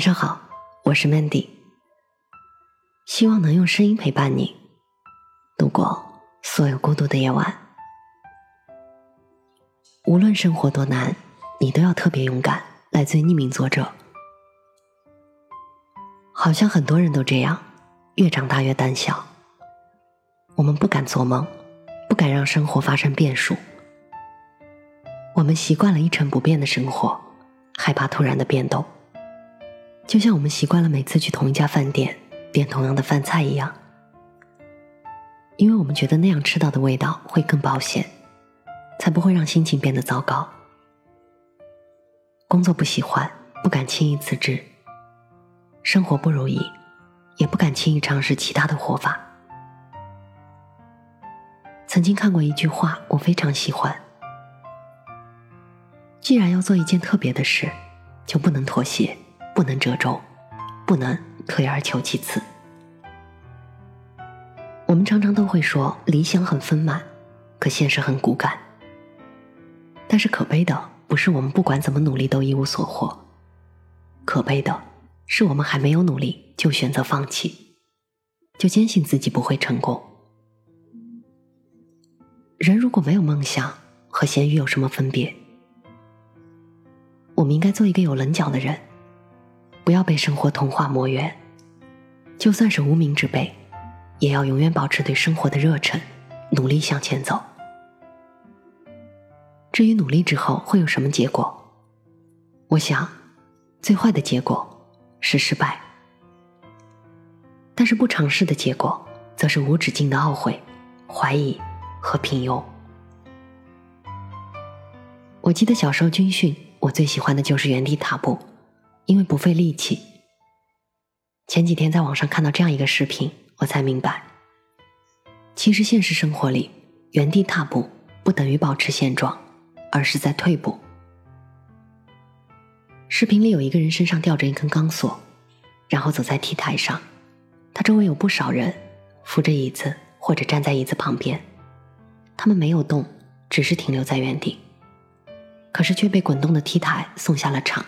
晚上好，我是 Mandy，希望能用声音陪伴你度过所有孤独的夜晚。无论生活多难，你都要特别勇敢。来自匿名作者。好像很多人都这样，越长大越胆小。我们不敢做梦，不敢让生活发生变数。我们习惯了一成不变的生活，害怕突然的变动。就像我们习惯了每次去同一家饭店点同样的饭菜一样，因为我们觉得那样吃到的味道会更保险，才不会让心情变得糟糕。工作不喜欢，不敢轻易辞职。生活不如意，也不敢轻易尝试其他的活法。曾经看过一句话，我非常喜欢：既然要做一件特别的事，就不能妥协，不能折中，不能退而求其次。我们常常都会说理想很丰满，可现实很骨感。但是可悲的不是我们不管怎么努力都一无所获，可悲的。是我们还没有努力就选择放弃，就坚信自己不会成功。人如果没有梦想，和咸鱼有什么分别？我们应该做一个有棱角的人，不要被生活同化磨圆。就算是无名之辈，也要永远保持对生活的热忱，努力向前走。至于努力之后会有什么结果，我想，最坏的结果。是失败，但是不尝试的结果，则是无止境的懊悔、怀疑和平庸。我记得小时候军训，我最喜欢的就是原地踏步，因为不费力气。前几天在网上看到这样一个视频，我才明白，其实现实生活里，原地踏步不等于保持现状，而是在退步。视频里有一个人身上吊着一根钢索，然后走在 T 台上，他周围有不少人扶着椅子或者站在椅子旁边，他们没有动，只是停留在原地，可是却被滚动的 T 台送下了场。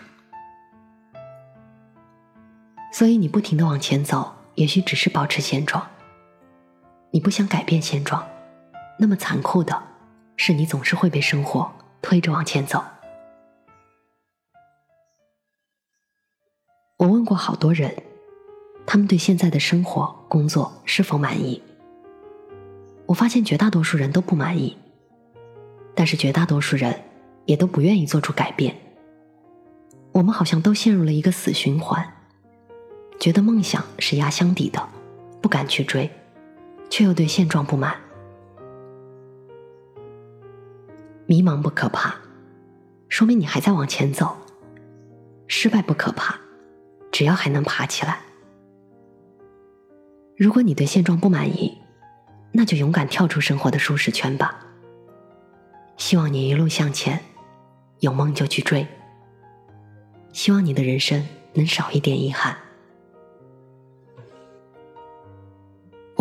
所以你不停的往前走，也许只是保持现状。你不想改变现状，那么残酷的是你总是会被生活推着往前走。我问过好多人，他们对现在的生活、工作是否满意？我发现绝大多数人都不满意，但是绝大多数人也都不愿意做出改变。我们好像都陷入了一个死循环，觉得梦想是压箱底的，不敢去追，却又对现状不满。迷茫不可怕，说明你还在往前走；失败不可怕。只要还能爬起来，如果你对现状不满意，那就勇敢跳出生活的舒适圈吧。希望你一路向前，有梦就去追。希望你的人生能少一点遗憾。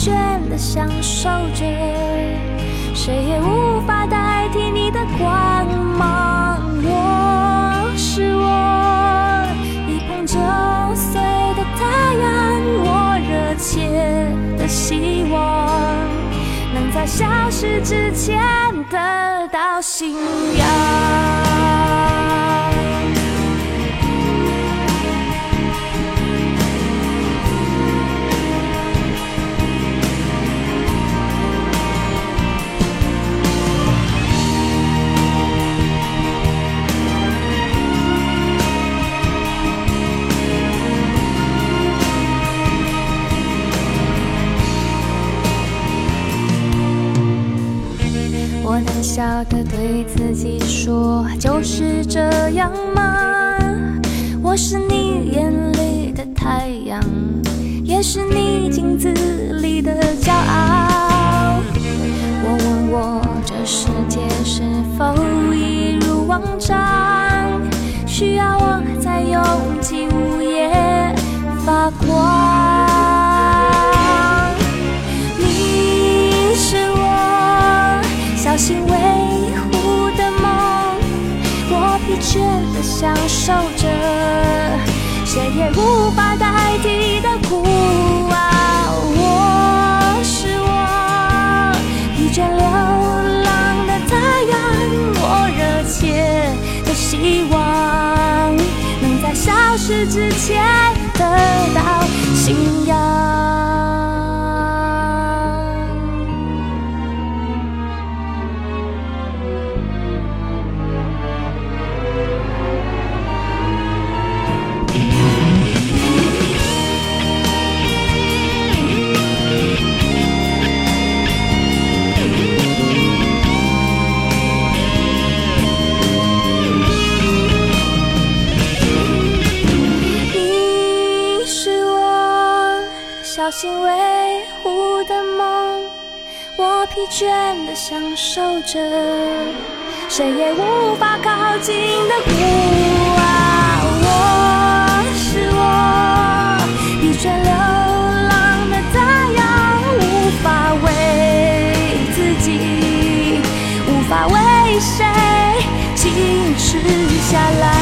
倦的享受着谁也无法代替你的光芒。我是我一碰就碎的太阳我热切的希望能在消失之前得到信仰。对自己说，就是这样吗？我是你眼里的太阳，也是你镜子里的骄傲。我问我这世界是否一如往常，疲倦的享受着，谁也无法代替的苦啊！我是我，疲倦流浪的太阳，我热切的希望，能在消失之前得到信仰。小心维护的梦，我疲倦的享受着，谁也无法靠近的孤啊！我是我，疲倦流浪的太阳，无法为自己，无法为谁静止下来。